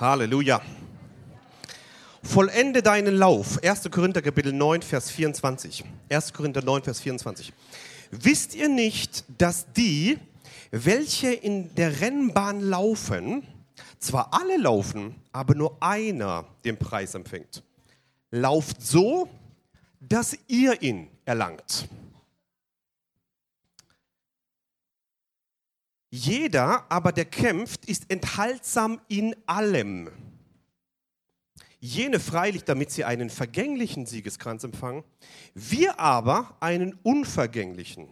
Halleluja. Vollende deinen Lauf. 1. Korinther Kapitel 9, Vers 24. 1. Korinther 9, Vers 24. Wisst ihr nicht, dass die, welche in der Rennbahn laufen, zwar alle laufen, aber nur einer den Preis empfängt? Lauft so, dass ihr ihn erlangt. Jeder aber, der kämpft, ist enthaltsam in allem. Jene freilich, damit sie einen vergänglichen Siegeskranz empfangen, wir aber einen unvergänglichen.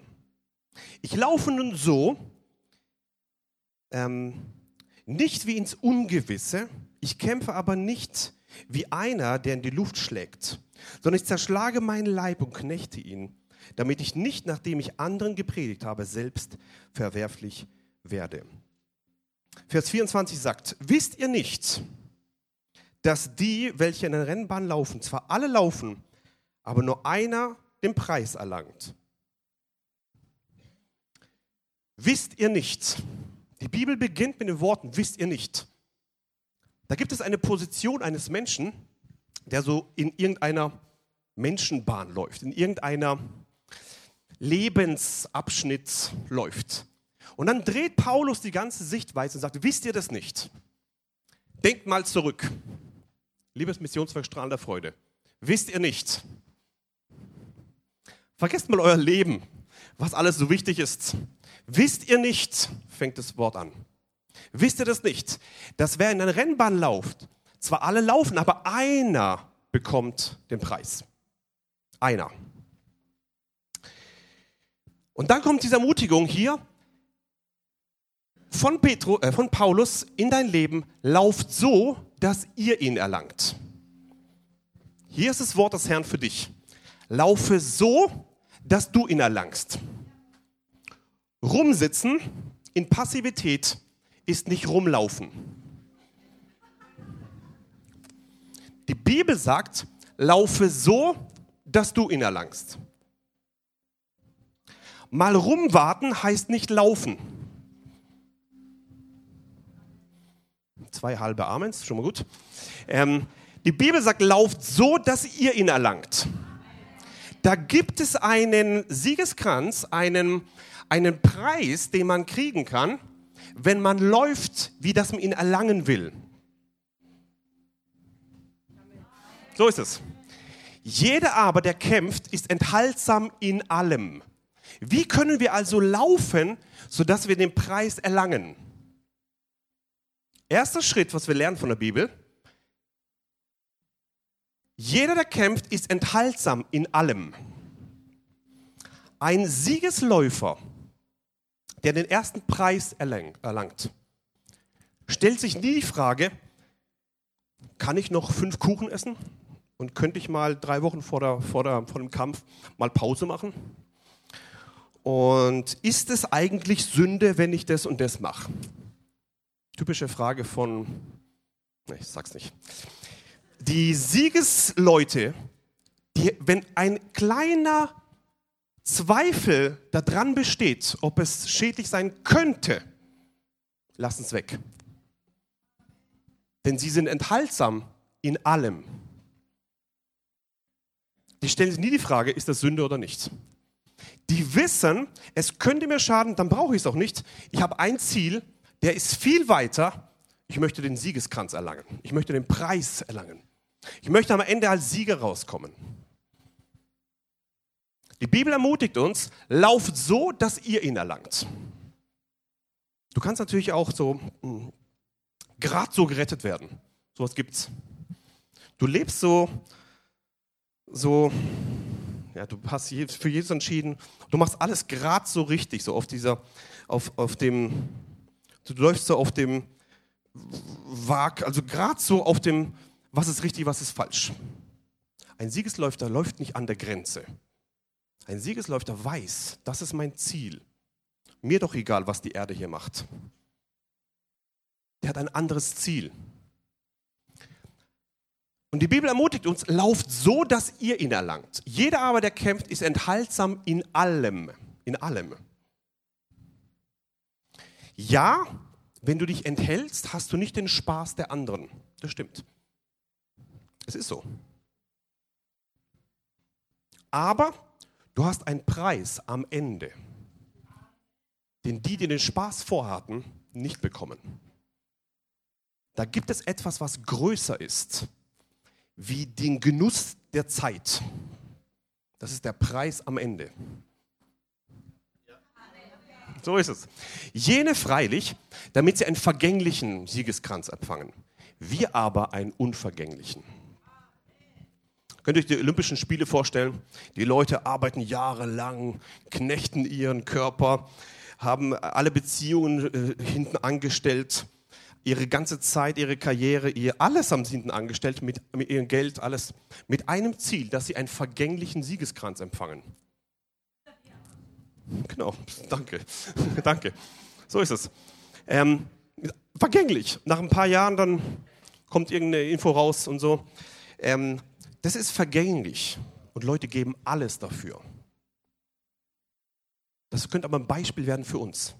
Ich laufe nun so, ähm, nicht wie ins Ungewisse, ich kämpfe aber nicht wie einer, der in die Luft schlägt, sondern ich zerschlage meinen Leib und knechte ihn, damit ich nicht, nachdem ich anderen gepredigt habe, selbst verwerflich werde. Vers 24 sagt, wisst ihr nicht, dass die, welche in der Rennbahn laufen, zwar alle laufen, aber nur einer den Preis erlangt? Wisst ihr nicht? Die Bibel beginnt mit den Worten, wisst ihr nicht? Da gibt es eine Position eines Menschen, der so in irgendeiner Menschenbahn läuft, in irgendeiner Lebensabschnitt läuft. Und dann dreht Paulus die ganze Sichtweise und sagt, wisst ihr das nicht? Denkt mal zurück. Liebes Missionswerk strahlender Freude, wisst ihr nicht? Vergesst mal euer Leben, was alles so wichtig ist. Wisst ihr nicht, fängt das Wort an. Wisst ihr das nicht, dass wer in einer Rennbahn läuft, zwar alle laufen, aber einer bekommt den Preis. Einer. Und dann kommt diese Ermutigung hier, von, Petru, äh, von Paulus in dein Leben, lauft so, dass ihr ihn erlangt. Hier ist das Wort des Herrn für dich. Laufe so, dass du ihn erlangst. Rumsitzen in Passivität ist nicht rumlaufen. Die Bibel sagt, laufe so, dass du ihn erlangst. Mal rumwarten heißt nicht laufen. Zwei halbe Amens, schon mal gut. Ähm, die Bibel sagt, lauft so, dass ihr ihn erlangt. Da gibt es einen Siegeskranz, einen, einen Preis, den man kriegen kann, wenn man läuft, wie das man ihn erlangen will. So ist es. Jeder aber, der kämpft, ist enthaltsam in allem. Wie können wir also laufen, sodass wir den Preis erlangen? Erster Schritt, was wir lernen von der Bibel. Jeder, der kämpft, ist enthaltsam in allem. Ein Siegesläufer, der den ersten Preis erlangt, stellt sich nie die Frage, kann ich noch fünf Kuchen essen? Und könnte ich mal drei Wochen vor, der, vor, der, vor dem Kampf mal Pause machen? Und ist es eigentlich Sünde, wenn ich das und das mache? Typische Frage von, ne, ich sag's nicht. Die Siegesleute, die, wenn ein kleiner Zweifel daran besteht, ob es schädlich sein könnte, lassen es weg. Denn sie sind enthaltsam in allem. Die stellen sich nie die Frage, ist das Sünde oder nicht. Die wissen, es könnte mir schaden, dann brauche ich es auch nicht. Ich habe ein Ziel, der ist viel weiter. Ich möchte den Siegeskranz erlangen. Ich möchte den Preis erlangen. Ich möchte am Ende als Sieger rauskommen. Die Bibel ermutigt uns, lauft so, dass ihr ihn erlangt. Du kannst natürlich auch so hm, gerade so gerettet werden. Sowas gibt's. Du lebst so, so, ja, du hast für Jesus entschieden. Du machst alles gerade so richtig, so auf dieser, auf, auf dem, Du läufst so auf dem Wag, also gerade so auf dem, was ist richtig, was ist falsch. Ein Siegesläufer läuft nicht an der Grenze. Ein Siegesläufer weiß, das ist mein Ziel. Mir doch egal, was die Erde hier macht. Der hat ein anderes Ziel. Und die Bibel ermutigt uns, lauft so, dass ihr ihn erlangt. Jeder aber, der kämpft, ist enthaltsam in allem. In allem. Ja, wenn du dich enthältst, hast du nicht den Spaß der anderen. Das stimmt. Es ist so. Aber du hast einen Preis am Ende, den die, die den Spaß vorhatten, nicht bekommen. Da gibt es etwas, was größer ist, wie den Genuss der Zeit. Das ist der Preis am Ende. So ist es. Jene freilich, damit sie einen vergänglichen Siegeskranz empfangen. Wir aber einen unvergänglichen. Könnt ihr euch die Olympischen Spiele vorstellen? Die Leute arbeiten jahrelang, knechten ihren Körper, haben alle Beziehungen äh, hinten angestellt, ihre ganze Zeit, ihre Karriere, ihr alles haben sie hinten angestellt mit, mit ihrem Geld, alles mit einem Ziel, dass sie einen vergänglichen Siegeskranz empfangen. Genau, danke, danke. So ist es. Ähm, vergänglich. Nach ein paar Jahren dann kommt irgendeine Info raus und so. Ähm, das ist vergänglich und Leute geben alles dafür. Das könnte aber ein Beispiel werden für uns.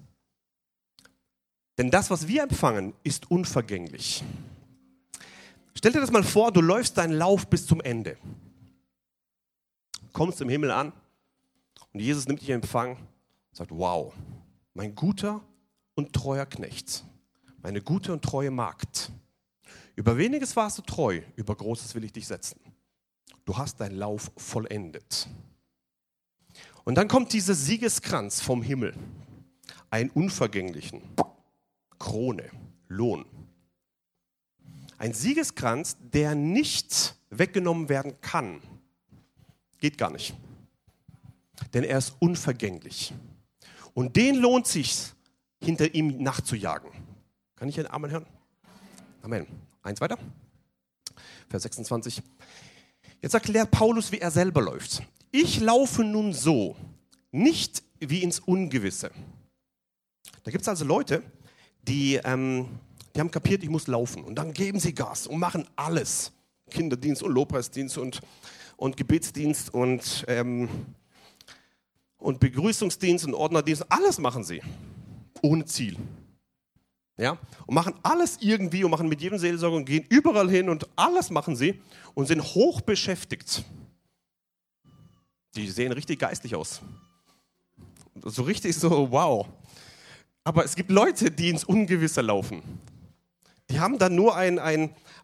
Denn das, was wir empfangen, ist unvergänglich. Stell dir das mal vor, du läufst deinen Lauf bis zum Ende. Kommst im Himmel an und Jesus nimmt dich in Empfang und sagt, wow, mein guter und treuer Knecht, meine gute und treue Magd. Über weniges warst du treu, über Großes will ich dich setzen du hast deinen Lauf vollendet. Und dann kommt dieser Siegeskranz vom Himmel, einen unvergänglichen, Krone, Lohn. Ein Siegeskranz, der nicht weggenommen werden kann. Geht gar nicht. Denn er ist unvergänglich. Und den lohnt sich, hinter ihm nachzujagen. Kann ich einen Amen hören? Amen. Eins weiter. Vers 26. Jetzt erklärt Paulus, wie er selber läuft. Ich laufe nun so, nicht wie ins Ungewisse. Da gibt es also Leute, die, ähm, die haben kapiert, ich muss laufen. Und dann geben sie Gas und machen alles. Kinderdienst und Lobpreisdienst und, und Gebetsdienst und, ähm, und Begrüßungsdienst und Ordnerdienst. Alles machen sie. Ohne Ziel. Ja, und machen alles irgendwie und machen mit jedem Seelsorger und gehen überall hin und alles machen sie und sind hoch beschäftigt. Die sehen richtig geistlich aus. So richtig so, wow. Aber es gibt Leute, die ins Ungewisse laufen. Die haben dann nur einen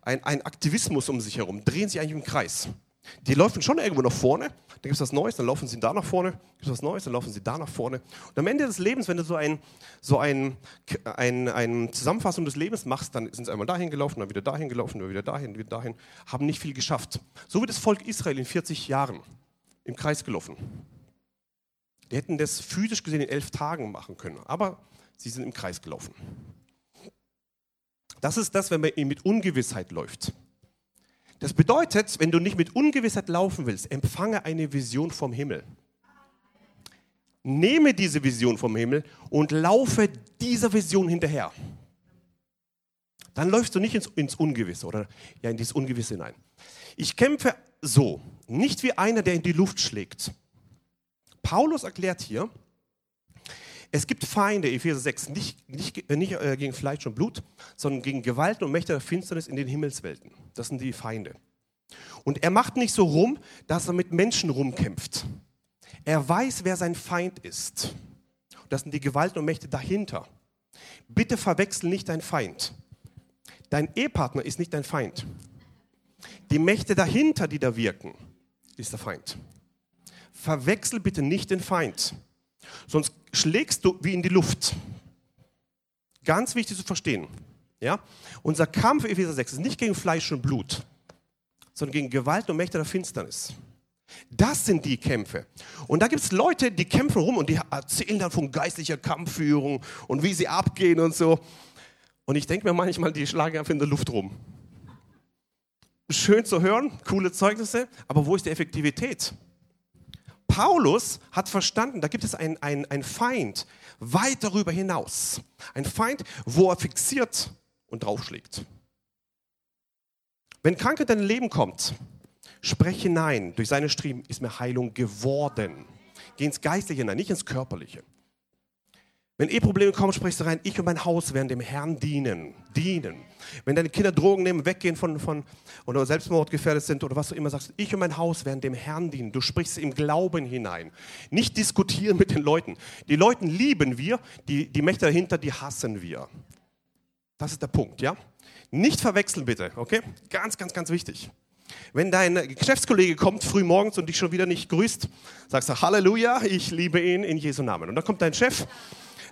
ein, ein Aktivismus um sich herum, drehen sich eigentlich im Kreis. Die laufen schon irgendwo nach vorne, dann gibt es was Neues, dann laufen sie da nach vorne, gibt es was Neues, dann laufen sie da nach vorne. Und am Ende des Lebens, wenn du so ein, so ein, ein, ein Zusammenfassung des Lebens machst, dann sind sie einmal dahin gelaufen, dann wieder dahin gelaufen, dann wieder dahin, wieder dahin, haben nicht viel geschafft. So wie das Volk Israel in 40 Jahren im Kreis gelaufen. Die hätten das physisch gesehen in elf Tagen machen können, aber sie sind im Kreis gelaufen. Das ist das, wenn man mit Ungewissheit läuft. Das bedeutet, wenn du nicht mit Ungewissheit laufen willst, empfange eine Vision vom Himmel. Nehme diese Vision vom Himmel und laufe dieser Vision hinterher. Dann läufst du nicht ins, ins Ungewisse oder ja, in dieses Ungewisse hinein. Ich kämpfe so, nicht wie einer, der in die Luft schlägt. Paulus erklärt hier, es gibt Feinde, Epheser 6, nicht, nicht, nicht äh, gegen Fleisch und Blut, sondern gegen Gewalten und Mächte der Finsternis in den Himmelswelten. Das sind die Feinde. Und er macht nicht so rum, dass er mit Menschen rumkämpft. Er weiß, wer sein Feind ist. Das sind die Gewalten und Mächte dahinter. Bitte verwechsel nicht deinen Feind. Dein Ehepartner ist nicht dein Feind. Die Mächte dahinter, die da wirken, ist der Feind. Verwechsel bitte nicht den Feind. Sonst schlägst du wie in die Luft. Ganz wichtig zu verstehen. Ja? Unser Kampf, Epheser 6, ist nicht gegen Fleisch und Blut, sondern gegen Gewalt und Mächte der Finsternis. Das sind die Kämpfe. Und da gibt es Leute, die kämpfen rum und die erzählen dann von geistlicher Kampfführung und wie sie abgehen und so. Und ich denke mir manchmal, die schlagen einfach in der Luft rum. Schön zu hören, coole Zeugnisse, aber wo ist die Effektivität? Paulus hat verstanden, da gibt es einen ein Feind weit darüber hinaus. Ein Feind, wo er fixiert und draufschlägt. Wenn Krankheit in dein Leben kommt, sprech hinein. Durch seine Striemen ist mir Heilung geworden. Geh ins Geistliche hinein, nicht ins Körperliche. Wenn Eheprobleme kommen, sprichst du rein, ich und mein Haus werden dem Herrn dienen. Dienen. Wenn deine Kinder Drogen nehmen, weggehen von, von oder Selbstmordgefährdet sind oder was du immer sagst, ich und mein Haus werden dem Herrn dienen. Du sprichst im Glauben hinein. Nicht diskutieren mit den Leuten. Die Leute lieben wir, die, die Mächte dahinter, die hassen wir. Das ist der Punkt, ja? Nicht verwechseln bitte, okay? Ganz, ganz, ganz wichtig. Wenn dein Geschäftskollege kommt früh morgens und dich schon wieder nicht grüßt, sagst du Halleluja, ich liebe ihn in Jesu Namen. Und dann kommt dein Chef,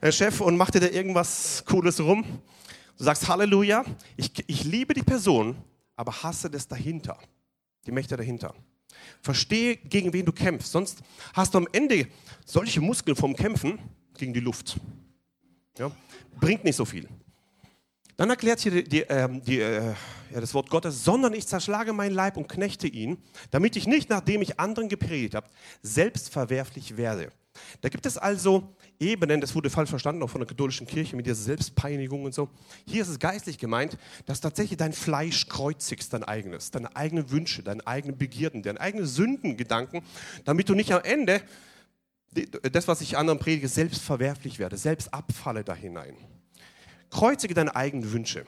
äh Chef und macht dir da irgendwas Cooles rum. Du sagst Halleluja, ich, ich liebe die Person, aber hasse das dahinter, die Mächte dahinter. Verstehe, gegen wen du kämpfst, sonst hast du am Ende solche Muskeln vom Kämpfen gegen die Luft. Ja? Bringt nicht so viel. Dann erklärt hier die, die, äh, die, äh, ja, das Wort Gottes, sondern ich zerschlage meinen Leib und knechte ihn, damit ich nicht, nachdem ich anderen gepredigt habe, selbst verwerflich werde. Da gibt es also Ebenen, das wurde falsch verstanden, auch von der katholischen Kirche mit dieser Selbstpeinigung und so. Hier ist es geistlich gemeint, dass tatsächlich dein Fleisch kreuzigst, dein eigenes, deine eigenen Wünsche, deine eigenen Begierden, deine eigenen Sündengedanken, damit du nicht am Ende das, was ich anderen predige, selbst verwerflich werde, selbst abfalle da hinein. Kreuzige deine eigenen Wünsche.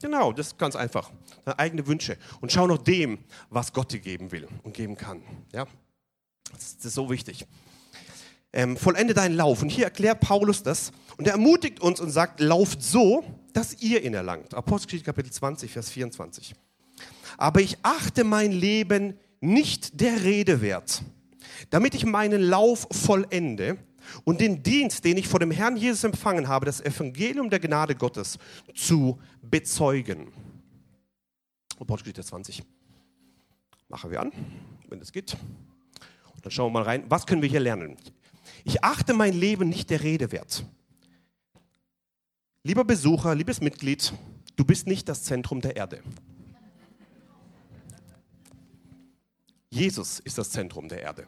Genau, das ist ganz einfach. Deine eigenen Wünsche. Und schau nach dem, was Gott dir geben will und geben kann. Ja? Das ist so wichtig. Ähm, vollende deinen Lauf. Und hier erklärt Paulus das. Und er ermutigt uns und sagt, lauft so, dass ihr ihn erlangt. Apostelgeschichte Kapitel 20, Vers 24. Aber ich achte mein Leben nicht der Rede wert, damit ich meinen Lauf vollende und den Dienst, den ich vor dem Herrn Jesus empfangen habe, das Evangelium der Gnade Gottes zu bezeugen. Apostelgeschichte 20. Machen wir an, wenn es geht. Dann schauen wir mal rein, was können wir hier lernen? Ich achte mein Leben nicht der Rede wert. Lieber Besucher, liebes Mitglied, du bist nicht das Zentrum der Erde. Jesus ist das Zentrum der Erde.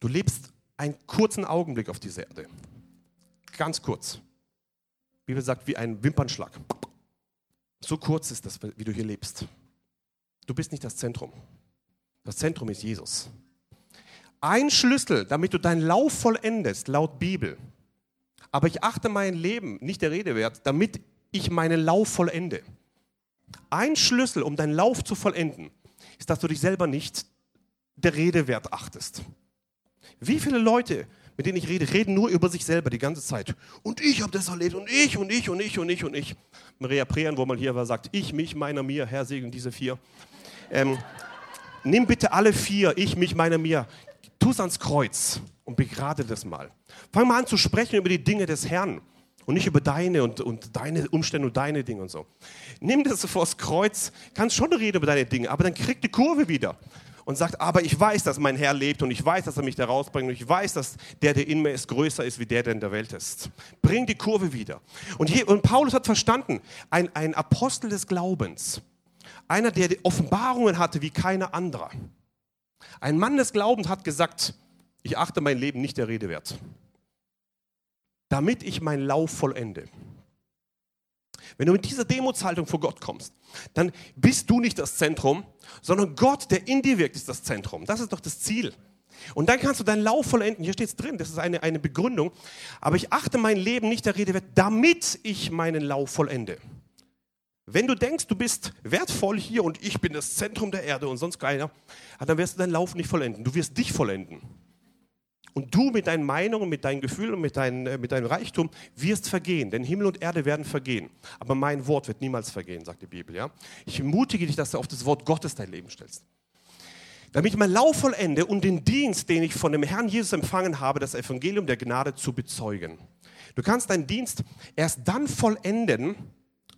Du lebst einen kurzen Augenblick auf dieser Erde. Ganz kurz. Wie Bibel sagt, wie ein Wimpernschlag. So kurz ist das, wie du hier lebst. Du bist nicht das Zentrum. Das Zentrum ist Jesus. Ein Schlüssel, damit du deinen Lauf vollendest, laut Bibel. Aber ich achte mein Leben nicht der Rede wert, damit ich meinen Lauf vollende. Ein Schlüssel, um deinen Lauf zu vollenden, ist, dass du dich selber nicht der Rede wert achtest. Wie viele Leute, mit denen ich rede, reden nur über sich selber die ganze Zeit. Und ich habe das erlebt und ich und ich und ich und ich und ich. Maria Prean, wo man hier war, sagt, ich, mich, meiner, mir, Herr segne diese vier. Ähm, nimm bitte alle vier, ich, mich, meiner, mir, tu es ans Kreuz und begrade das mal. Fang mal an zu sprechen über die Dinge des Herrn und nicht über deine und, und deine Umstände und deine Dinge und so. Nimm das vors Kreuz, kannst schon reden über deine Dinge, aber dann krieg die Kurve wieder und sagt, aber ich weiß, dass mein Herr lebt und ich weiß, dass er mich da rausbringt und ich weiß, dass der, der in mir ist, größer ist, wie der, der in der Welt ist. Bring die Kurve wieder. Und, hier, und Paulus hat verstanden, ein, ein Apostel des Glaubens, einer, der Offenbarungen hatte wie keiner anderer. Ein Mann des Glaubens hat gesagt, ich achte mein Leben nicht der Rede wert, damit ich meinen Lauf vollende. Wenn du mit dieser Demutshaltung vor Gott kommst, dann bist du nicht das Zentrum, sondern Gott, der in dir wirkt, ist das Zentrum. Das ist doch das Ziel. Und dann kannst du deinen Lauf vollenden. Hier steht es drin, das ist eine, eine Begründung. Aber ich achte mein Leben nicht der Rede wert, damit ich meinen Lauf vollende. Wenn du denkst, du bist wertvoll hier und ich bin das Zentrum der Erde und sonst keiner, dann wirst du deinen Lauf nicht vollenden. Du wirst dich vollenden. Und du mit deinen Meinungen, mit deinen Gefühlen und mit, dein, äh, mit deinem Reichtum wirst vergehen, denn Himmel und Erde werden vergehen. Aber mein Wort wird niemals vergehen, sagt die Bibel. Ja? Ich ermutige dich, dass du auf das Wort Gottes dein Leben stellst. Damit ich mein Lauf vollende und den Dienst, den ich von dem Herrn Jesus empfangen habe, das Evangelium der Gnade zu bezeugen. Du kannst deinen Dienst erst dann vollenden,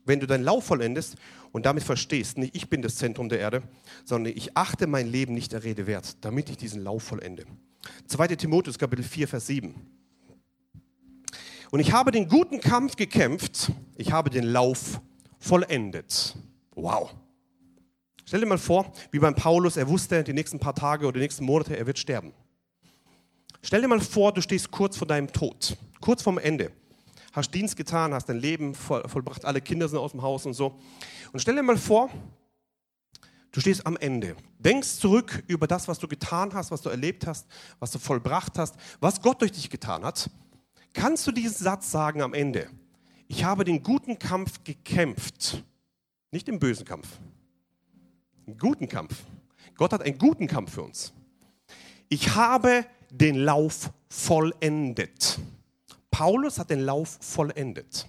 wenn du deinen Lauf vollendest und damit verstehst, nicht ich bin das Zentrum der Erde, sondern ich achte mein Leben nicht der Rede wert, damit ich diesen Lauf vollende. 2. Timotheus Kapitel 4, Vers 7. Und ich habe den guten Kampf gekämpft, ich habe den Lauf vollendet. Wow. Stell dir mal vor, wie beim Paulus, er wusste, die nächsten paar Tage oder die nächsten Monate, er wird sterben. Stell dir mal vor, du stehst kurz vor deinem Tod, kurz vorm Ende. Hast Dienst getan, hast dein Leben voll, vollbracht, alle Kinder sind aus dem Haus und so. Und stell dir mal vor, Du stehst am Ende. Denkst zurück über das, was du getan hast, was du erlebt hast, was du vollbracht hast, was Gott durch dich getan hat. Kannst du diesen Satz sagen am Ende? Ich habe den guten Kampf gekämpft. Nicht den bösen Kampf. Einen guten Kampf. Gott hat einen guten Kampf für uns. Ich habe den Lauf vollendet. Paulus hat den Lauf vollendet.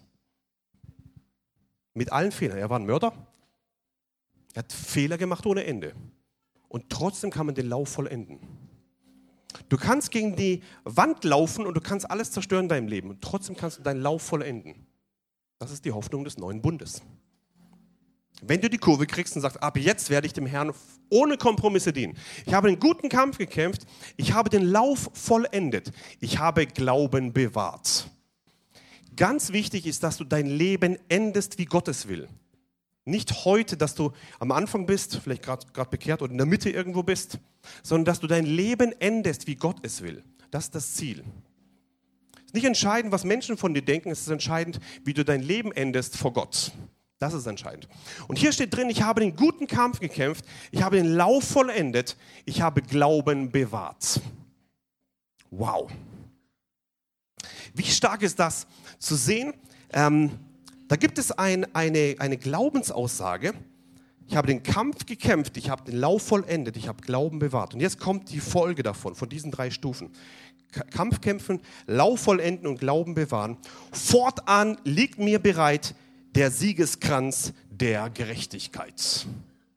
Mit allen Fehlern. Er war ein Mörder. Er hat Fehler gemacht ohne Ende. Und trotzdem kann man den Lauf vollenden. Du kannst gegen die Wand laufen und du kannst alles zerstören in deinem Leben. Und trotzdem kannst du deinen Lauf vollenden. Das ist die Hoffnung des neuen Bundes. Wenn du die Kurve kriegst und sagst, ab jetzt werde ich dem Herrn ohne Kompromisse dienen. Ich habe einen guten Kampf gekämpft, ich habe den Lauf vollendet, ich habe Glauben bewahrt. Ganz wichtig ist, dass du dein Leben endest, wie Gott es will. Nicht heute, dass du am Anfang bist, vielleicht gerade bekehrt oder in der Mitte irgendwo bist, sondern dass du dein Leben endest, wie Gott es will. Das ist das Ziel. Es ist nicht entscheidend, was Menschen von dir denken, es ist entscheidend, wie du dein Leben endest vor Gott. Das ist entscheidend. Und hier steht drin, ich habe den guten Kampf gekämpft, ich habe den Lauf vollendet, ich habe Glauben bewahrt. Wow. Wie stark ist das zu sehen? Ähm, da gibt es ein, eine, eine Glaubensaussage. Ich habe den Kampf gekämpft, ich habe den Lauf vollendet, ich habe Glauben bewahrt. Und jetzt kommt die Folge davon, von diesen drei Stufen. Kampf kämpfen, Lauf vollenden und Glauben bewahren. Fortan liegt mir bereit der Siegeskranz der Gerechtigkeit.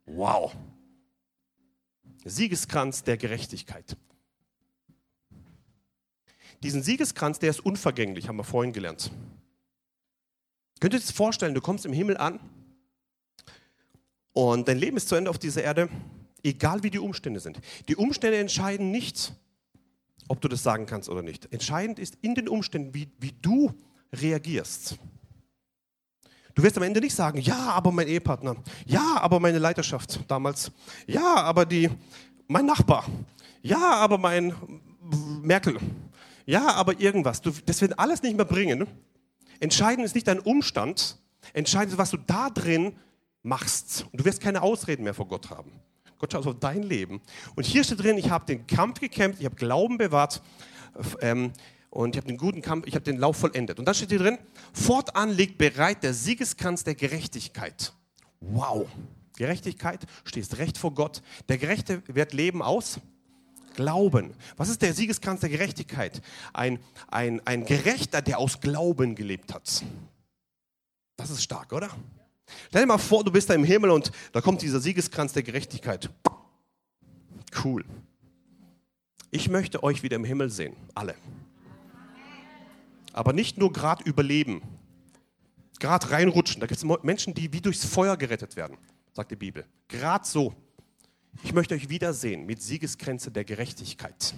Wow. Siegeskranz der Gerechtigkeit. Diesen Siegeskranz, der ist unvergänglich, haben wir vorhin gelernt. Könnt ihr euch das vorstellen, du kommst im Himmel an und dein Leben ist zu Ende auf dieser Erde, egal wie die Umstände sind. Die Umstände entscheiden nicht, ob du das sagen kannst oder nicht. Entscheidend ist in den Umständen, wie, wie du reagierst. Du wirst am Ende nicht sagen, ja, aber mein Ehepartner, ja, aber meine Leiterschaft damals, ja, aber die, mein Nachbar, ja, aber mein Merkel, ja, aber irgendwas. Du, das wird alles nicht mehr bringen. Entscheidend ist nicht dein Umstand, entscheidend ist, was du da drin machst. Und du wirst keine Ausreden mehr vor Gott haben. Gott schaut auf dein Leben. Und hier steht drin, ich habe den Kampf gekämpft, ich habe Glauben bewahrt, ähm, und ich habe den guten Kampf, ich habe den Lauf vollendet. Und dann steht hier drin, fortan liegt bereit der Siegeskranz der Gerechtigkeit. Wow. Gerechtigkeit, stehst recht vor Gott. Der Gerechte wird leben aus Glauben. Was ist der Siegeskranz der Gerechtigkeit? Ein, ein, ein Gerechter, der aus Glauben gelebt hat. Das ist stark, oder? Stell dir mal vor, du bist da im Himmel und da kommt dieser Siegeskranz der Gerechtigkeit. Cool. Ich möchte euch wieder im Himmel sehen, alle aber nicht nur gerade überleben, gerade reinrutschen. Da gibt es Menschen, die wie durchs Feuer gerettet werden, sagt die Bibel. Gerade so. Ich möchte euch wiedersehen mit Siegesgrenze der Gerechtigkeit.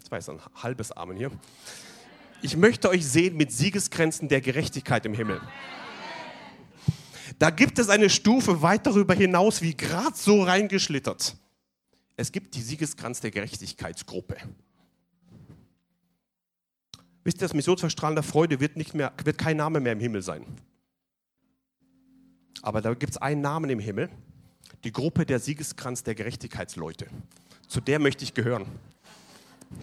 Das war jetzt ein halbes Amen hier. Ich möchte euch sehen mit Siegesgrenzen der Gerechtigkeit im Himmel. Da gibt es eine Stufe weit darüber hinaus, wie gerade so reingeschlittert. Es gibt die Siegeskranz der Gerechtigkeitsgruppe. Wisst ihr, das Missionsverstrahlen der Freude wird, nicht mehr, wird kein Name mehr im Himmel sein. Aber da gibt es einen Namen im Himmel, die Gruppe der Siegeskranz der Gerechtigkeitsleute. Zu der möchte ich gehören.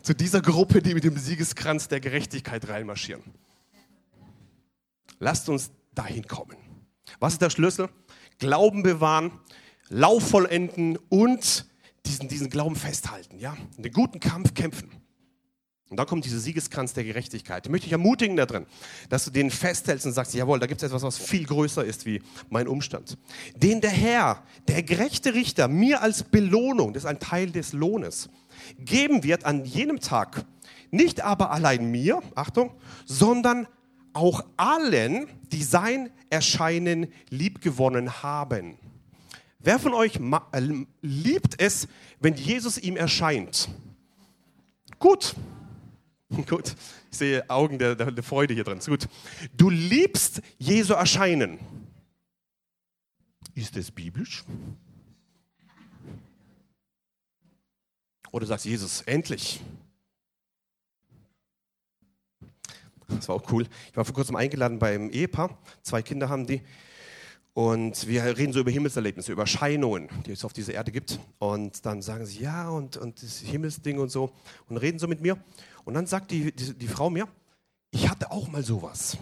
Zu dieser Gruppe, die mit dem Siegeskranz der Gerechtigkeit reinmarschieren. Lasst uns dahin kommen. Was ist der Schlüssel? Glauben bewahren, Lauf vollenden und diesen, diesen Glauben festhalten. Ja? Den guten Kampf kämpfen. Und da kommt dieser Siegeskranz der Gerechtigkeit. Ich möchte dich ermutigen darin, dass du den festhältst und sagst, jawohl, da gibt es etwas, was viel größer ist wie mein Umstand. Den der Herr, der gerechte Richter, mir als Belohnung, das ist ein Teil des Lohnes, geben wird an jenem Tag. Nicht aber allein mir, Achtung, sondern auch allen, die sein Erscheinen liebgewonnen haben. Wer von euch äh, liebt es, wenn Jesus ihm erscheint? Gut, Gut, ich sehe Augen der, der, der Freude hier drin. Gut. Du liebst Jesu Erscheinen. Ist es biblisch? Oder sagst Jesus, endlich. Das war auch cool. Ich war vor kurzem eingeladen beim Ehepaar. Zwei Kinder haben die. Und wir reden so über Himmelserlebnisse, über Erscheinungen, die es auf dieser Erde gibt. Und dann sagen sie, ja, und, und das Himmelsding und so. Und reden so mit mir. Und dann sagt die, die, die Frau mir, ich hatte auch mal sowas.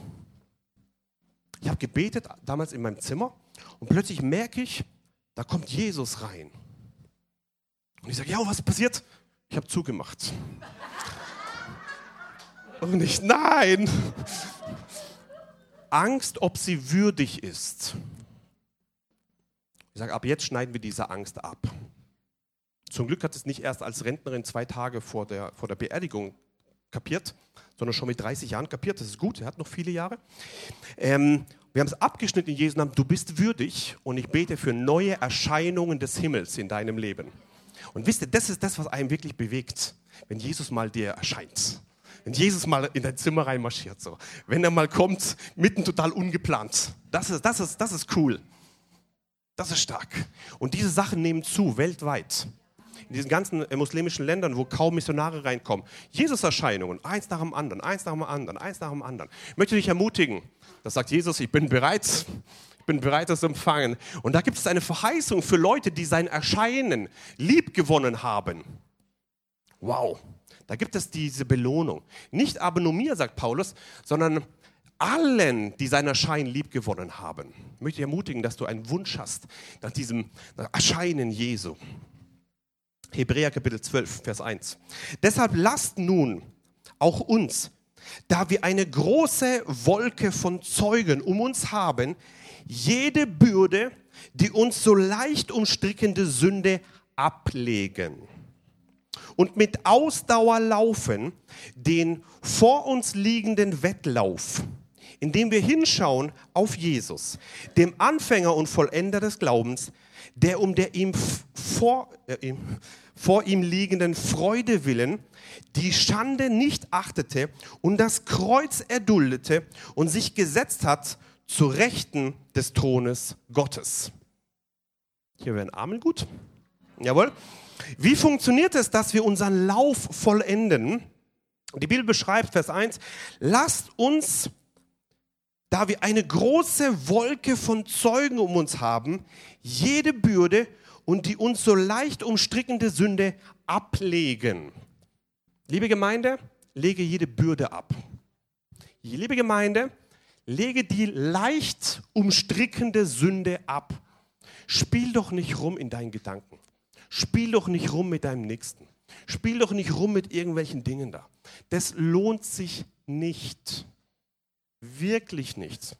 Ich habe gebetet damals in meinem Zimmer und plötzlich merke ich, da kommt Jesus rein. Und ich sage, ja, was passiert? Ich habe zugemacht. Und ich, nein. Angst, ob sie würdig ist. Ich sage, ab jetzt schneiden wir diese Angst ab. Zum Glück hat es nicht erst als Rentnerin zwei Tage vor der, vor der Beerdigung kapiert, sondern schon mit 30 Jahren kapiert. Das ist gut, er hat noch viele Jahre. Ähm, wir haben es abgeschnitten in Jesu Namen. Du bist würdig und ich bete für neue Erscheinungen des Himmels in deinem Leben. Und wisst ihr, das ist das, was einen wirklich bewegt, wenn Jesus mal dir erscheint. Wenn Jesus mal in dein Zimmer reinmarschiert, so. Wenn er mal kommt, mitten total ungeplant. Das ist, das ist, das ist cool. Das ist stark. Und diese Sachen nehmen zu, weltweit in diesen ganzen äh, muslimischen Ländern, wo kaum Missionare reinkommen. Jesus-Erscheinungen, eins nach dem anderen, eins nach dem anderen, eins nach dem anderen. Ich möchte dich ermutigen. Das sagt Jesus, ich bin bereit, ich bin bereit, das zu empfangen. Und da gibt es eine Verheißung für Leute, die sein Erscheinen liebgewonnen haben. Wow, da gibt es diese Belohnung. Nicht aber nur mir, sagt Paulus, sondern allen, die sein Erscheinen liebgewonnen haben. Ich möchte dich ermutigen, dass du einen Wunsch hast nach diesem Erscheinen Jesu. Hebräer Kapitel 12, Vers 1. Deshalb lasst nun auch uns, da wir eine große Wolke von Zeugen um uns haben, jede Bürde, die uns so leicht umstrickende Sünde ablegen und mit Ausdauer laufen den vor uns liegenden Wettlauf, indem wir hinschauen auf Jesus, dem Anfänger und Vollender des Glaubens, der um der ihm vor, äh, vor ihm liegenden Freude willen die Schande nicht achtete und das Kreuz erduldete und sich gesetzt hat zu Rechten des Thrones Gottes. Hier wäre ein Amen gut. Jawohl. Wie funktioniert es, dass wir unseren Lauf vollenden? Die Bibel beschreibt, Vers 1, lasst uns, da wir eine große Wolke von Zeugen um uns haben, jede Bürde und die uns so leicht umstrickende Sünde ablegen. Liebe Gemeinde, lege jede Bürde ab. Liebe Gemeinde, lege die leicht umstrickende Sünde ab. Spiel doch nicht rum in deinen Gedanken. Spiel doch nicht rum mit deinem Nächsten. Spiel doch nicht rum mit irgendwelchen Dingen da. Das lohnt sich nicht. Wirklich nichts.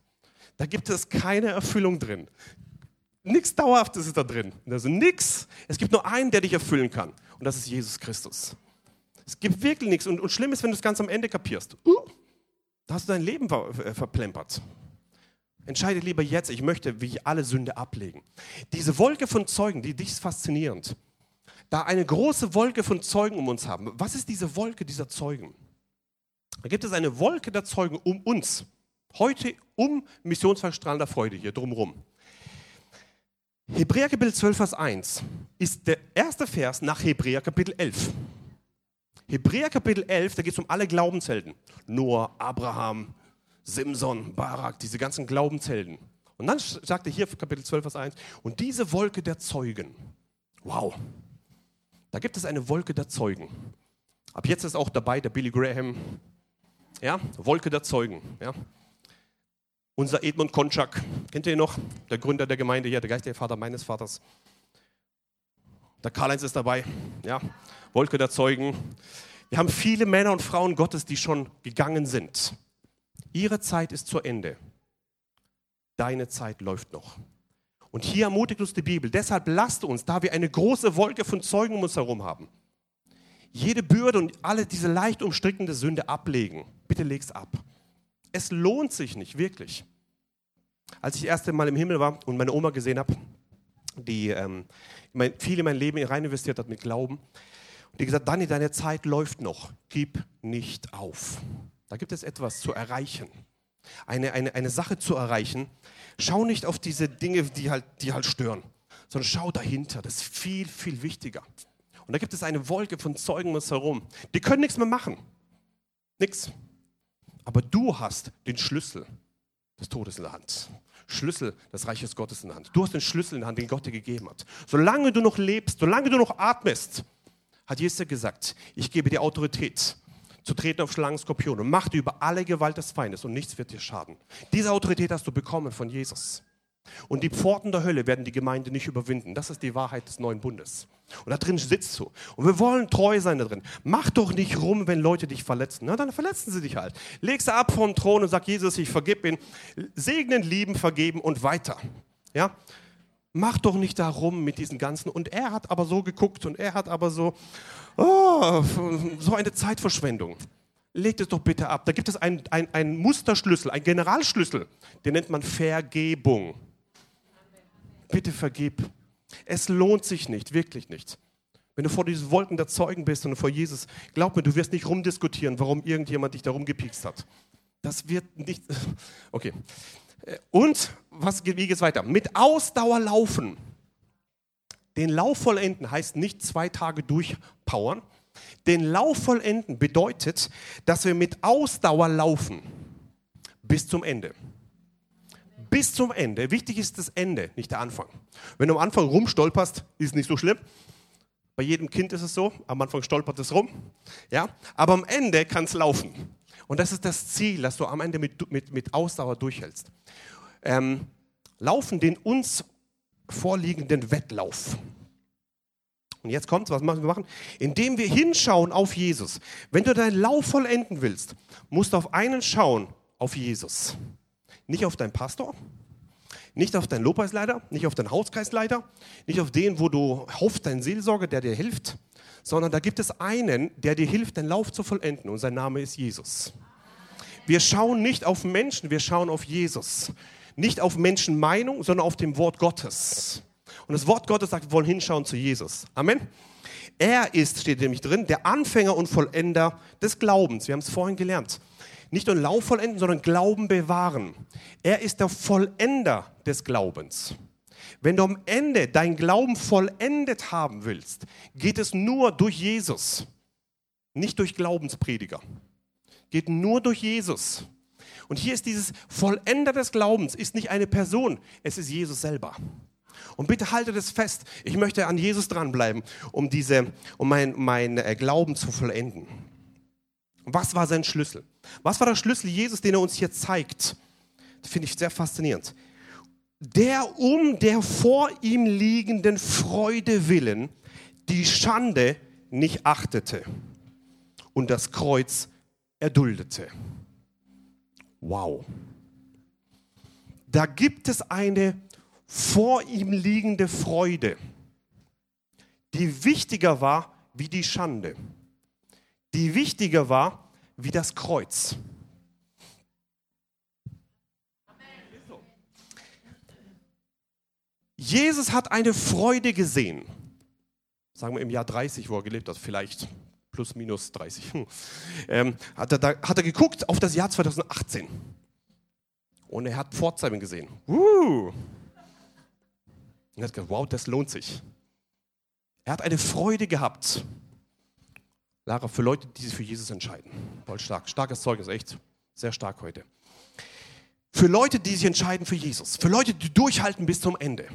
Da gibt es keine Erfüllung drin. Nichts Dauerhaftes ist da drin. Also nichts. Es gibt nur einen, der dich erfüllen kann. Und das ist Jesus Christus. Es gibt wirklich nichts. Und, und schlimm ist, wenn du es ganz am Ende kapierst. Uh, da hast du dein Leben ver, äh, verplempert. Entscheide lieber jetzt, ich möchte wie ich alle Sünde ablegen. Diese Wolke von Zeugen, die dich faszinierend. Da eine große Wolke von Zeugen um uns haben. Was ist diese Wolke dieser Zeugen? Da gibt es eine Wolke der Zeugen um uns. Heute um Missionsverstrahlen der Freude hier drumherum. Hebräer Kapitel 12, Vers 1 ist der erste Vers nach Hebräer Kapitel 11. Hebräer Kapitel 11, da geht es um alle Glaubenshelden. Noah, Abraham, Simson, Barak, diese ganzen Glaubenshelden. Und dann sagt er hier Kapitel 12, Vers 1, und diese Wolke der Zeugen. Wow. Da gibt es eine Wolke der Zeugen. Ab jetzt ist auch dabei der Billy Graham. Ja, Wolke der Zeugen. Ja. Unser Edmund Konczak, kennt ihr ihn noch? Der Gründer der Gemeinde hier, der geistige Vater meines Vaters. Der Karl-Heinz ist dabei, ja. Wolke der Zeugen. Wir haben viele Männer und Frauen Gottes, die schon gegangen sind. Ihre Zeit ist zu Ende. Deine Zeit läuft noch. Und hier ermutigt uns die Bibel. Deshalb lasst uns, da wir eine große Wolke von Zeugen um uns herum haben, jede Bürde und alle diese leicht umstrickende Sünde ablegen. Bitte leg's ab. Es lohnt sich nicht, wirklich. Als ich das erste Mal im Himmel war und meine Oma gesehen habe, die ähm, viel in mein Leben rein investiert hat mit Glauben, und die gesagt, Dani, deine Zeit läuft noch, gib nicht auf. Da gibt es etwas zu erreichen, eine, eine, eine Sache zu erreichen. Schau nicht auf diese Dinge, die halt, die halt stören, sondern schau dahinter, das ist viel, viel wichtiger. Und da gibt es eine Wolke von Zeugen um uns herum, die können nichts mehr machen. Nichts. Aber du hast den Schlüssel des Todes in der Hand. Schlüssel des Reiches Gottes in der Hand. Du hast den Schlüssel in der Hand, den Gott dir gegeben hat. Solange du noch lebst, solange du noch atmest, hat Jesus gesagt, ich gebe dir Autorität zu treten auf Schlangen, Skorpione Macht über alle Gewalt des Feindes und nichts wird dir schaden. Diese Autorität hast du bekommen von Jesus. Und die Pforten der Hölle werden die Gemeinde nicht überwinden. Das ist die Wahrheit des neuen Bundes. Und da drin sitzt du. Und wir wollen treu sein da drin. Mach doch nicht rum, wenn Leute dich verletzen. Na, dann verletzen sie dich halt. Leg sie ab vom Thron und sag, Jesus, ich vergib ihn. Segnen, lieben, vergeben und weiter. Ja? Mach doch nicht da rum mit diesen ganzen. Und er hat aber so geguckt und er hat aber so, oh, so eine Zeitverschwendung. Legt es doch bitte ab. Da gibt es einen, einen, einen Musterschlüssel, einen Generalschlüssel. Den nennt man Vergebung. Bitte vergib. Es lohnt sich nicht, wirklich nicht. Wenn du vor diesen Wolken der Zeugen bist und vor Jesus, glaub mir, du wirst nicht rumdiskutieren, warum irgendjemand dich da rumgepiekst hat. Das wird nicht. Okay. Und was, wie geht es weiter? Mit Ausdauer laufen. Den Lauf vollenden heißt nicht zwei Tage durchpowern. Den Lauf vollenden bedeutet, dass wir mit Ausdauer laufen bis zum Ende bis zum Ende. Wichtig ist das Ende, nicht der Anfang. Wenn du am Anfang rumstolperst, ist nicht so schlimm. Bei jedem Kind ist es so, am Anfang stolpert es rum. Ja? Aber am Ende kann es laufen. Und das ist das Ziel, dass du am Ende mit, mit, mit Ausdauer durchhältst. Ähm, laufen den uns vorliegenden Wettlauf. Und jetzt kommt, was machen wir machen? Indem wir hinschauen auf Jesus. Wenn du deinen Lauf vollenden willst, musst du auf einen schauen, auf Jesus. Nicht auf deinen Pastor, nicht auf deinen Lobpreisleiter, nicht auf deinen Hauskreisleiter, nicht auf den, wo du hoffst, deinen Seelsorger, der dir hilft, sondern da gibt es einen, der dir hilft, den Lauf zu vollenden und sein Name ist Jesus. Wir schauen nicht auf Menschen, wir schauen auf Jesus. Nicht auf Menschenmeinung, sondern auf dem Wort Gottes. Und das Wort Gottes sagt, wir wollen hinschauen zu Jesus. Amen. Er ist, steht nämlich drin, der Anfänger und Vollender des Glaubens. Wir haben es vorhin gelernt nicht nur Lauf vollenden, sondern Glauben bewahren. Er ist der Vollender des Glaubens. Wenn du am Ende dein Glauben vollendet haben willst, geht es nur durch Jesus, nicht durch Glaubensprediger. Geht nur durch Jesus. Und hier ist dieses Vollender des Glaubens, ist nicht eine Person, es ist Jesus selber. Und bitte haltet es fest, ich möchte an Jesus dranbleiben, um, diese, um mein, mein äh, Glauben zu vollenden. Was war sein Schlüssel? Was war der Schlüssel Jesus, den er uns hier zeigt? Das finde ich sehr faszinierend. Der um der vor ihm liegenden Freude willen die Schande nicht achtete und das Kreuz erduldete. Wow. Da gibt es eine vor ihm liegende Freude, die wichtiger war wie die Schande die wichtiger war wie das Kreuz. Jesus hat eine Freude gesehen. Sagen wir im Jahr 30, wo er gelebt hat, vielleicht plus minus 30. Hm. Ähm, hat, er da, hat er geguckt auf das Jahr 2018. Und er hat Pforzheim gesehen. Uh. Und er hat gesagt, wow, das lohnt sich. Er hat eine Freude gehabt. Lara, für Leute, die sich für Jesus entscheiden. Voll stark. Starkes Zeugnis, echt. Sehr stark heute. Für Leute, die sich entscheiden für Jesus. Für Leute, die durchhalten bis zum Ende.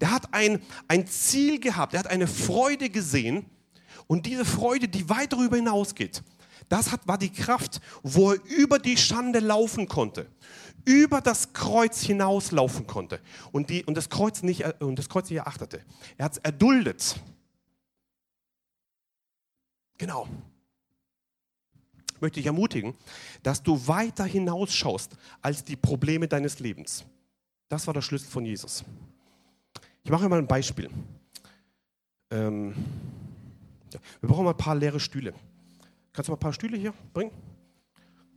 Der hat ein, ein Ziel gehabt. Er hat eine Freude gesehen. Und diese Freude, die weit darüber hinausgeht, das hat, war die Kraft, wo er über die Schande laufen konnte. Über das Kreuz hinauslaufen konnte. Und, die, und, das, Kreuz nicht, und das Kreuz nicht erachtete. Er hat es erduldet. Genau. Ich möchte dich ermutigen, dass du weiter hinausschaust als die Probleme deines Lebens. Das war der Schlüssel von Jesus. Ich mache mal ein Beispiel. Ähm, wir brauchen mal ein paar leere Stühle. Kannst du mal ein paar Stühle hier bringen?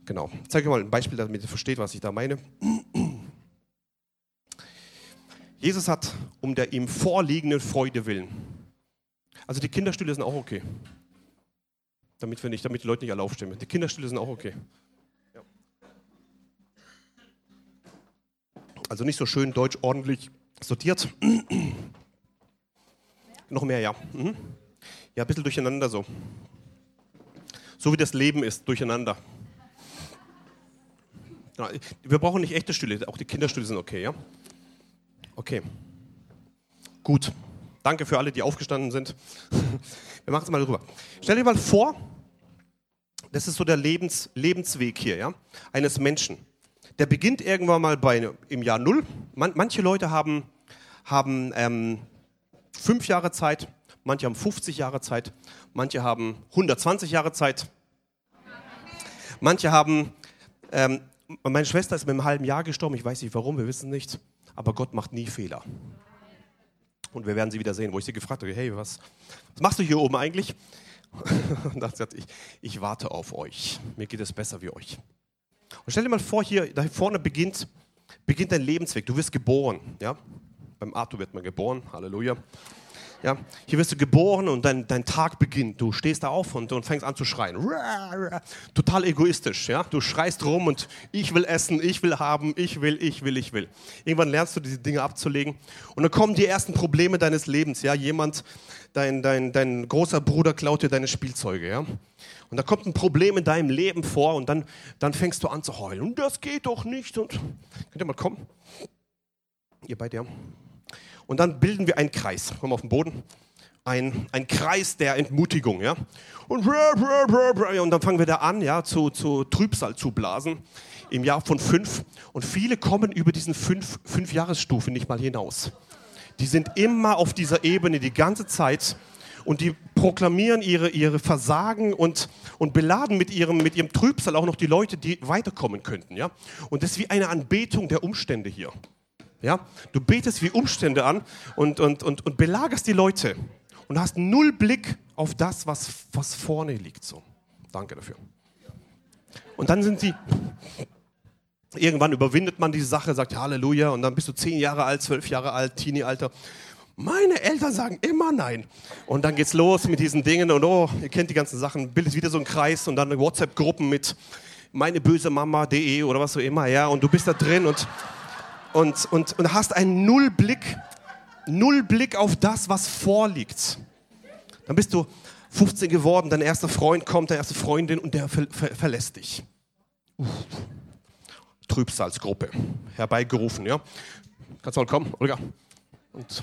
Genau. Ich zeige mal ein Beispiel, damit ihr versteht, was ich da meine. Jesus hat um der ihm vorliegenden Freude willen. Also die Kinderstühle sind auch okay damit wir nicht, damit die Leute nicht alle aufstehen. Die Kinderstühle sind auch okay. Ja. Also nicht so schön deutsch ordentlich sortiert. Noch mehr, ja. Mhm. Ja, ein bisschen durcheinander so. So wie das Leben ist, durcheinander. Genau. Wir brauchen nicht echte Stühle, auch die Kinderstühle sind okay, ja? Okay. Gut. Danke für alle, die aufgestanden sind. Wir machen es mal rüber. Stell dir mal vor, das ist so der Lebens, Lebensweg hier, ja, eines Menschen. Der beginnt irgendwann mal bei, im Jahr Null. Man, manche Leute haben, haben ähm, fünf Jahre Zeit, manche haben 50 Jahre Zeit, manche haben 120 Jahre Zeit, manche haben, ähm, meine Schwester ist mit einem halben Jahr gestorben, ich weiß nicht warum, wir wissen nicht, aber Gott macht nie Fehler. Und wir werden sie wieder sehen, wo ich sie gefragt habe, hey, was, was machst du hier oben eigentlich? Und dann sagt ich, ich warte auf euch, mir geht es besser wie euch. Und stell dir mal vor, hier da vorne beginnt, beginnt dein Lebensweg, du wirst geboren, ja, beim Arthur wird man geboren, Halleluja. Ja, hier wirst du geboren und dein, dein Tag beginnt. Du stehst da auf und, und fängst an zu schreien. Total egoistisch. Ja? Du schreist rum und ich will essen, ich will haben, ich will, ich will, ich will. Irgendwann lernst du diese Dinge abzulegen und dann kommen die ersten Probleme deines Lebens. Ja? Jemand, dein, dein, dein großer Bruder klaut dir deine Spielzeuge. Ja? Und da kommt ein Problem in deinem Leben vor und dann, dann fängst du an zu heulen. Und das geht doch nicht. Und könnt ihr mal kommen? Ihr beide, ja. Und dann bilden wir einen Kreis. Komm auf den Boden. Ein, ein Kreis der Entmutigung, ja. Und, und dann fangen wir da an, ja, zu, zu Trübsal zu blasen im Jahr von fünf. Und viele kommen über diesen fünf, fünf Jahresstufen nicht mal hinaus. Die sind immer auf dieser Ebene die ganze Zeit und die proklamieren ihre, ihre Versagen und, und beladen mit ihrem, mit ihrem Trübsal auch noch die Leute, die weiterkommen könnten. Ja? Und das ist wie eine Anbetung der Umstände hier. Ja? Du betest wie Umstände an und, und, und, und belagerst die Leute und hast null Blick auf das, was, was vorne liegt. So. Danke dafür. Und dann sind sie, irgendwann überwindet man diese Sache, sagt Halleluja und dann bist du zehn Jahre alt, zwölf Jahre alt, Teenie-Alter. Meine Eltern sagen immer nein. Und dann geht's los mit diesen Dingen und oh, ihr kennt die ganzen Sachen, bildet wieder so einen Kreis und dann WhatsApp-Gruppen mit meinebösemama.de oder was auch immer, ja, und du bist da drin und und, und, und hast einen Nullblick, Nullblick auf das, was vorliegt. Dann bist du 15 geworden, dein erster Freund kommt, deine erste Freundin und der ver ver verlässt dich. Uff. Trübsalsgruppe herbeigerufen, ja. Kannst mal kommen, Olga? Und,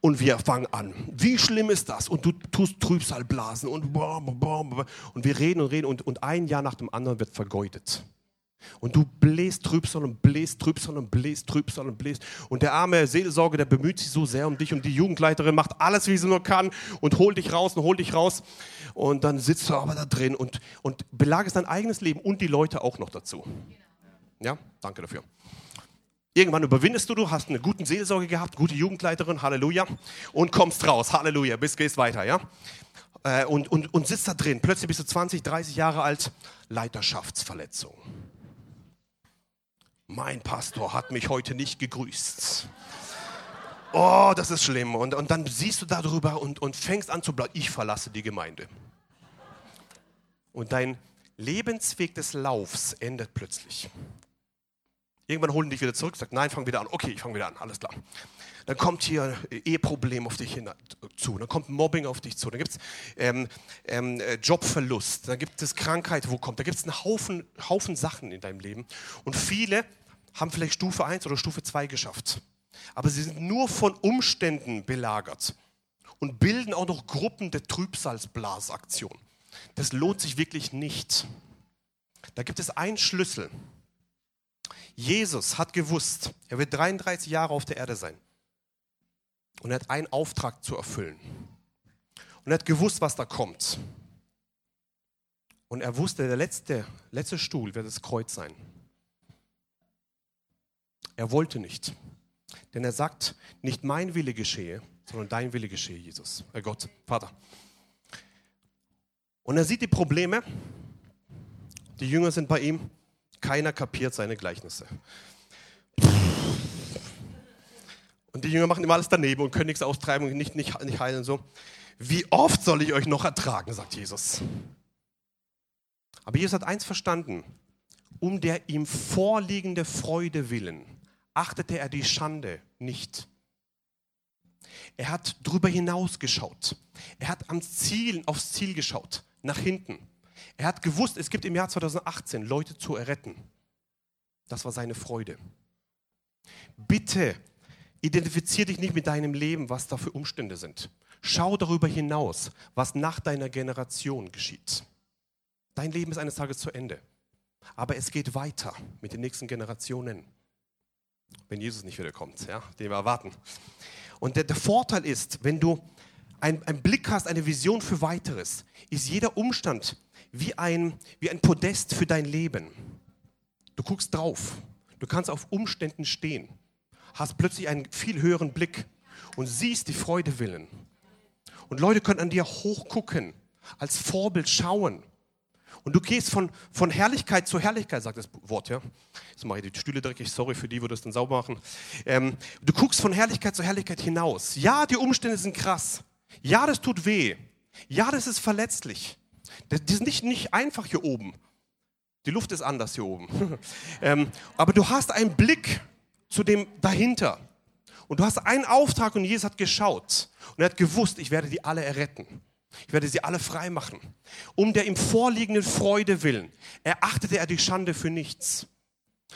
und wir fangen an. Wie schlimm ist das? Und du tust Trübsal blasen und, und wir reden und reden und, und ein Jahr nach dem anderen wird vergeudet. Und du bläst Trübsal und bläst Trübsal und bläst Trübsal und bläst. Und der arme Seelsorger, der bemüht sich so sehr um dich und die Jugendleiterin macht alles, wie sie nur kann und holt dich raus und holt dich raus. Und dann sitzt du aber da drin und, und belagerst dein eigenes Leben und die Leute auch noch dazu. Ja, danke dafür. Irgendwann überwindest du, du hast eine gute Seelsorge gehabt, gute Jugendleiterin, Halleluja, und kommst raus, Halleluja, bis gehst weiter, ja. Äh, und, und, und sitzt da drin. Plötzlich bist du 20, 30 Jahre alt, Leiterschaftsverletzung mein Pastor hat mich heute nicht gegrüßt. Oh, das ist schlimm. Und, und dann siehst du darüber und, und fängst an zu blauen. Ich verlasse die Gemeinde. Und dein Lebensweg des Laufs endet plötzlich. Irgendwann holen dich wieder zurück, sagt, nein, fang wieder an. Okay, ich fange wieder an, alles klar. Dann kommt hier Eheproblem auf dich zu, dann kommt Mobbing auf dich zu, dann gibt es ähm, ähm, Jobverlust, dann gibt es Krankheit, wo kommt, da gibt es einen Haufen, Haufen Sachen in deinem Leben. Und viele haben vielleicht Stufe 1 oder Stufe 2 geschafft. Aber sie sind nur von Umständen belagert und bilden auch noch Gruppen der Trübsalsblasaktion. Das lohnt sich wirklich nicht. Da gibt es einen Schlüssel. Jesus hat gewusst, er wird 33 Jahre auf der Erde sein. Und er hat einen Auftrag zu erfüllen. Und er hat gewusst, was da kommt. Und er wusste, der letzte, letzte Stuhl wird das Kreuz sein. Er wollte nicht. Denn er sagt, nicht mein Wille geschehe, sondern dein Wille geschehe, Jesus. Herr Gott, Vater. Und er sieht die Probleme. Die Jünger sind bei ihm. Keiner kapiert seine Gleichnisse. Und die Jünger machen immer alles daneben und können nichts austreiben und nicht, nicht, nicht heilen und so. Wie oft soll ich euch noch ertragen, sagt Jesus. Aber Jesus hat eins verstanden. Um der ihm vorliegende Freude willen achtete er die Schande nicht. Er hat darüber hinaus geschaut. Er hat am Ziel, aufs Ziel geschaut, nach hinten. Er hat gewusst, es gibt im Jahr 2018 Leute zu erretten. Das war seine Freude. Bitte identifizier dich nicht mit deinem Leben, was da für Umstände sind. Schau darüber hinaus, was nach deiner Generation geschieht. Dein Leben ist eines Tages zu Ende. Aber es geht weiter mit den nächsten Generationen. Wenn Jesus nicht wieder kommt, ja, den wir erwarten. Und der, der Vorteil ist, wenn du einen Blick hast, eine Vision für weiteres, ist jeder Umstand wie ein, wie ein Podest für dein Leben. Du guckst drauf. Du kannst auf Umständen stehen. Hast plötzlich einen viel höheren Blick und siehst die Freude willen. Und Leute können an dir hochgucken, als Vorbild schauen. Und du gehst von, von Herrlichkeit zu Herrlichkeit, sagt das Wort, ja. Jetzt mache ich die Stühle dreckig, sorry für die, wo das dann sauber machen. Ähm, du guckst von Herrlichkeit zu Herrlichkeit hinaus. Ja, die Umstände sind krass. Ja, das tut weh. Ja, das ist verletzlich. Das, ist nicht, nicht einfach hier oben. Die Luft ist anders hier oben. ähm, aber du hast einen Blick zu dem dahinter. Und du hast einen Auftrag und Jesus hat geschaut. Und er hat gewusst, ich werde die alle erretten. Ich werde sie alle frei machen. Um der ihm vorliegenden Freude willen erachtete er die Schande für nichts.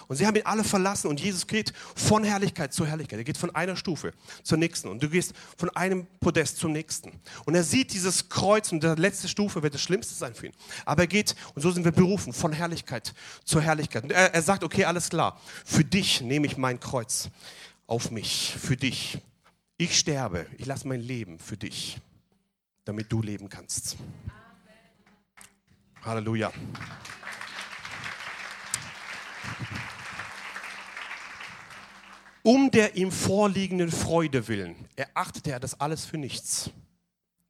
Und sie haben ihn alle verlassen und Jesus geht von Herrlichkeit zu Herrlichkeit. Er geht von einer Stufe zur nächsten und du gehst von einem Podest zum nächsten. Und er sieht dieses Kreuz und die letzte Stufe wird das Schlimmste sein für ihn. Aber er geht, und so sind wir berufen, von Herrlichkeit zur Herrlichkeit. Und er, er sagt, okay, alles klar, für dich nehme ich mein Kreuz auf mich, für dich. Ich sterbe, ich lasse mein Leben für dich, damit du leben kannst. Halleluja. Um der ihm vorliegenden Freude willen erachtete er das alles für nichts.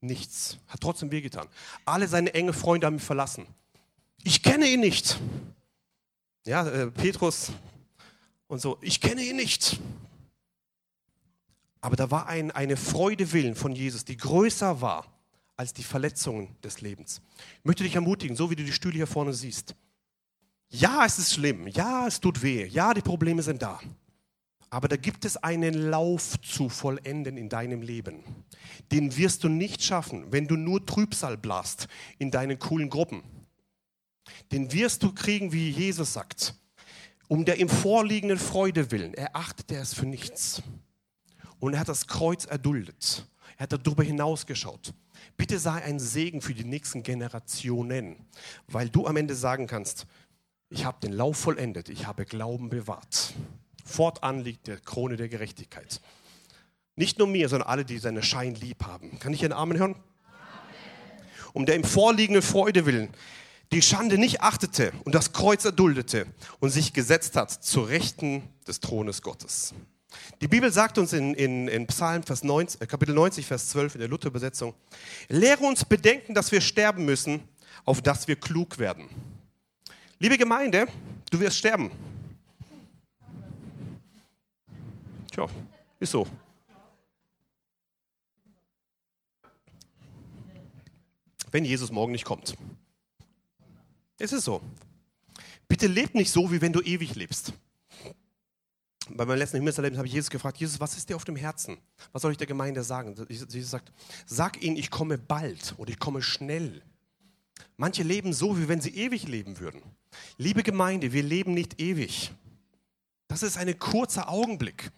Nichts. Hat trotzdem wehgetan. Alle seine enge Freunde haben ihn verlassen. Ich kenne ihn nicht. Ja, äh, Petrus und so. Ich kenne ihn nicht. Aber da war ein, eine Freude willen von Jesus, die größer war als die Verletzungen des Lebens. Ich möchte dich ermutigen, so wie du die Stühle hier vorne siehst. Ja, es ist schlimm. Ja, es tut weh. Ja, die Probleme sind da. Aber da gibt es einen Lauf zu vollenden in deinem Leben. Den wirst du nicht schaffen, wenn du nur Trübsal blast in deinen coolen Gruppen. Den wirst du kriegen, wie Jesus sagt. Um der ihm vorliegenden Freude willen erachtet er es für nichts. Und er hat das Kreuz erduldet. Er hat darüber hinausgeschaut. Bitte sei ein Segen für die nächsten Generationen, weil du am Ende sagen kannst, ich habe den Lauf vollendet, ich habe Glauben bewahrt. Fortan liegt der Krone der Gerechtigkeit. Nicht nur mir, sondern alle, die seine Schein lieb haben. Kann ich einen Amen hören? Amen. Um der im vorliegenden Freude willen die Schande nicht achtete und das Kreuz erduldete und sich gesetzt hat zur Rechten des Thrones Gottes. Die Bibel sagt uns in, in, in Psalm Vers 90, äh, Kapitel 90, Vers 12 in der Luther-Übersetzung, lehre uns bedenken, dass wir sterben müssen, auf dass wir klug werden. Liebe Gemeinde, du wirst sterben. Tja, ist so. Wenn Jesus morgen nicht kommt. Es ist so. Bitte lebt nicht so, wie wenn du ewig lebst. Bei meinem letzten Himmelserlebnis habe ich Jesus gefragt, Jesus, was ist dir auf dem Herzen? Was soll ich der Gemeinde sagen? Jesus sagt, sag ihnen, ich komme bald oder ich komme schnell. Manche leben so, wie wenn sie ewig leben würden. Liebe Gemeinde, wir leben nicht ewig. Das ist ein kurzer Augenblick.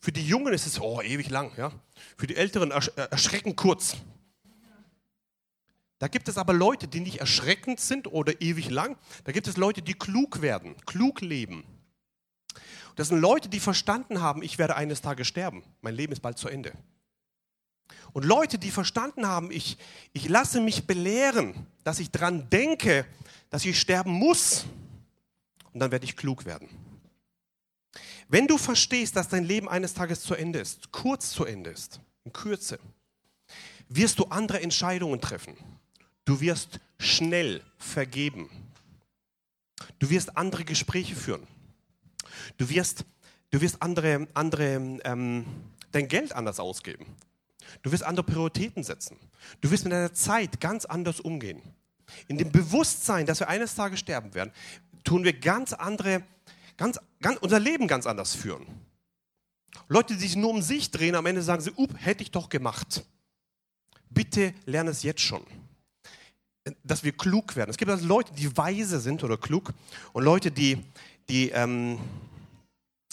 Für die Jungen ist es oh, ewig lang. Ja? Für die Älteren ersch äh, erschreckend kurz. Da gibt es aber Leute, die nicht erschreckend sind oder ewig lang. Da gibt es Leute, die klug werden, klug leben. Das sind Leute, die verstanden haben, ich werde eines Tages sterben. Mein Leben ist bald zu Ende. Und Leute, die verstanden haben, ich, ich lasse mich belehren, dass ich dran denke, dass ich sterben muss. Und dann werde ich klug werden. Wenn du verstehst, dass dein Leben eines Tages zu Ende ist, kurz zu Ende ist, in Kürze, wirst du andere Entscheidungen treffen. Du wirst schnell vergeben. Du wirst andere Gespräche führen. Du wirst, du wirst andere, andere, ähm, dein Geld anders ausgeben. Du wirst andere Prioritäten setzen. Du wirst mit deiner Zeit ganz anders umgehen. In dem Bewusstsein, dass wir eines Tages sterben werden, tun wir ganz andere ganz, ganz, unser Leben ganz anders führen. Leute, die sich nur um sich drehen, am Ende sagen sie, up, hätte ich doch gemacht. Bitte lerne es jetzt schon. Dass wir klug werden. Es gibt also Leute, die weise sind oder klug und Leute, die, die ähm,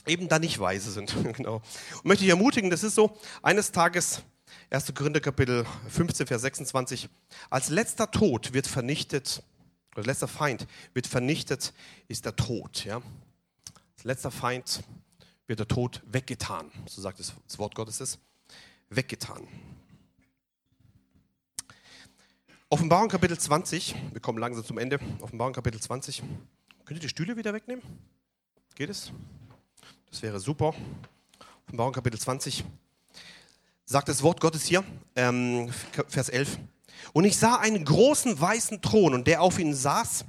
eben da nicht weise sind. genau. Und möchte ich ermutigen, das ist so, eines Tages, 1. Korinther Kapitel 15, Vers 26, als letzter Tod wird vernichtet, als letzter Feind wird vernichtet, ist der Tod. Ja? Als letzter Feind wird der Tod weggetan, so sagt das Wort Gottes ist, weggetan. Offenbarung Kapitel 20, wir kommen langsam zum Ende. Offenbarung Kapitel 20. Könnt ihr die Stühle wieder wegnehmen? Geht es? Das wäre super. Offenbarung Kapitel 20 sagt das Wort Gottes hier, ähm, Vers 11. Und ich sah einen großen weißen Thron und der auf ihn saß,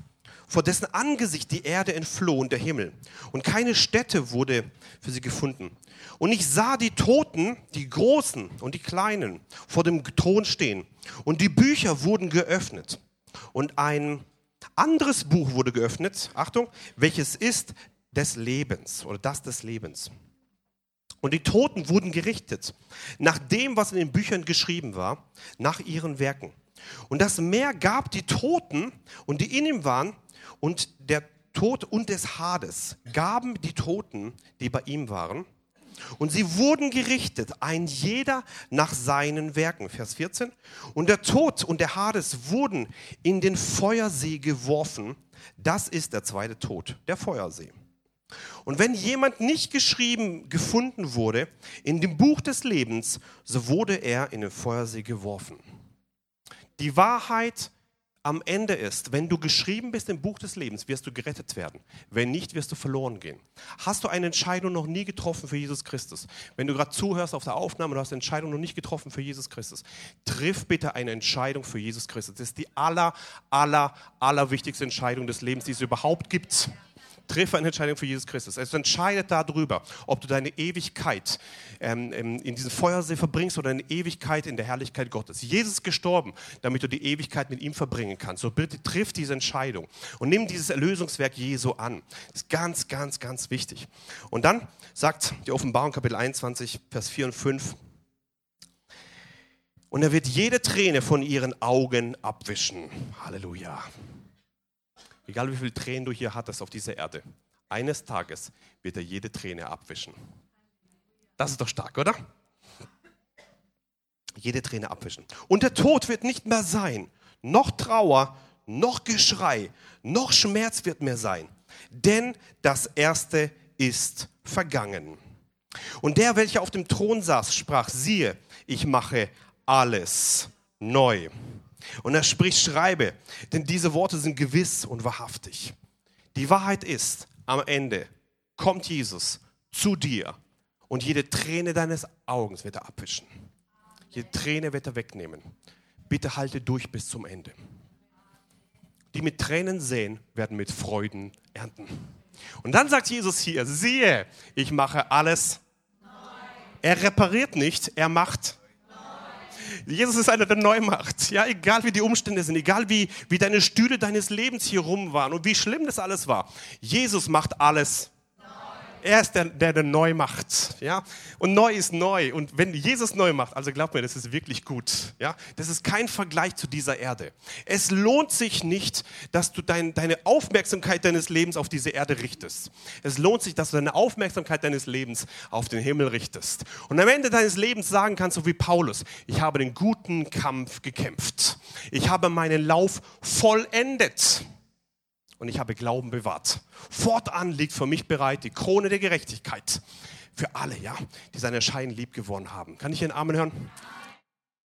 vor dessen Angesicht die Erde entfloh und der Himmel. Und keine Stätte wurde für sie gefunden. Und ich sah die Toten, die Großen und die Kleinen, vor dem Thron stehen. Und die Bücher wurden geöffnet. Und ein anderes Buch wurde geöffnet, Achtung, welches ist des Lebens oder das des Lebens. Und die Toten wurden gerichtet nach dem, was in den Büchern geschrieben war, nach ihren Werken. Und das Meer gab die Toten und die in ihm waren und der Tod und des Hades gaben die Toten, die bei ihm waren und sie wurden gerichtet, ein jeder nach seinen Werken. Vers 14. Und der Tod und der Hades wurden in den Feuersee geworfen. Das ist der zweite Tod, der Feuersee. Und wenn jemand nicht geschrieben gefunden wurde in dem Buch des Lebens, so wurde er in den Feuersee geworfen. Die Wahrheit am Ende ist, wenn du geschrieben bist im Buch des Lebens, wirst du gerettet werden. Wenn nicht, wirst du verloren gehen. Hast du eine Entscheidung noch nie getroffen für Jesus Christus? Wenn du gerade zuhörst auf der Aufnahme, du hast eine Entscheidung noch nicht getroffen für Jesus Christus, triff bitte eine Entscheidung für Jesus Christus. Das ist die aller, aller, aller wichtigste Entscheidung des Lebens, die es überhaupt gibt. Triff eine Entscheidung für Jesus Christus. Es entscheidet darüber, ob du deine Ewigkeit ähm, ähm, in diesem Feuersee verbringst oder eine Ewigkeit in der Herrlichkeit Gottes. Jesus ist gestorben, damit du die Ewigkeit mit ihm verbringen kannst. So bitte triff diese Entscheidung und nimm dieses Erlösungswerk Jesu an. Das ist ganz, ganz, ganz wichtig. Und dann sagt die Offenbarung Kapitel 21, Vers 4 und 5, und er wird jede Träne von ihren Augen abwischen. Halleluja. Egal wie viele Tränen du hier hattest auf dieser Erde, eines Tages wird er jede Träne abwischen. Das ist doch stark, oder? Jede Träne abwischen. Und der Tod wird nicht mehr sein. Noch Trauer, noch Geschrei, noch Schmerz wird mehr sein. Denn das Erste ist vergangen. Und der, welcher auf dem Thron saß, sprach, siehe, ich mache alles neu. Und er spricht, schreibe, denn diese Worte sind gewiss und wahrhaftig. Die Wahrheit ist, am Ende kommt Jesus zu dir und jede Träne deines Augens wird er abwischen. Jede Träne wird er wegnehmen. Bitte halte durch bis zum Ende. Die mit Tränen sehen, werden mit Freuden ernten. Und dann sagt Jesus hier, siehe, ich mache alles. Er repariert nicht, er macht Jesus ist einer, der neu macht. Ja, egal wie die Umstände sind, egal wie, wie deine Stühle deines Lebens hier rum waren und wie schlimm das alles war. Jesus macht alles er ist der, der, der neu macht. Ja? Und neu ist neu. Und wenn Jesus neu macht, also glaub mir, das ist wirklich gut. Ja? Das ist kein Vergleich zu dieser Erde. Es lohnt sich nicht, dass du dein, deine Aufmerksamkeit deines Lebens auf diese Erde richtest. Es lohnt sich, dass du deine Aufmerksamkeit deines Lebens auf den Himmel richtest. Und am Ende deines Lebens sagen kannst, so wie Paulus, ich habe den guten Kampf gekämpft. Ich habe meinen Lauf vollendet und ich habe Glauben bewahrt. Fortan liegt für mich bereit die Krone der Gerechtigkeit für alle, ja, die seine Schein lieb gewonnen haben. Kann ich einen Amen hören?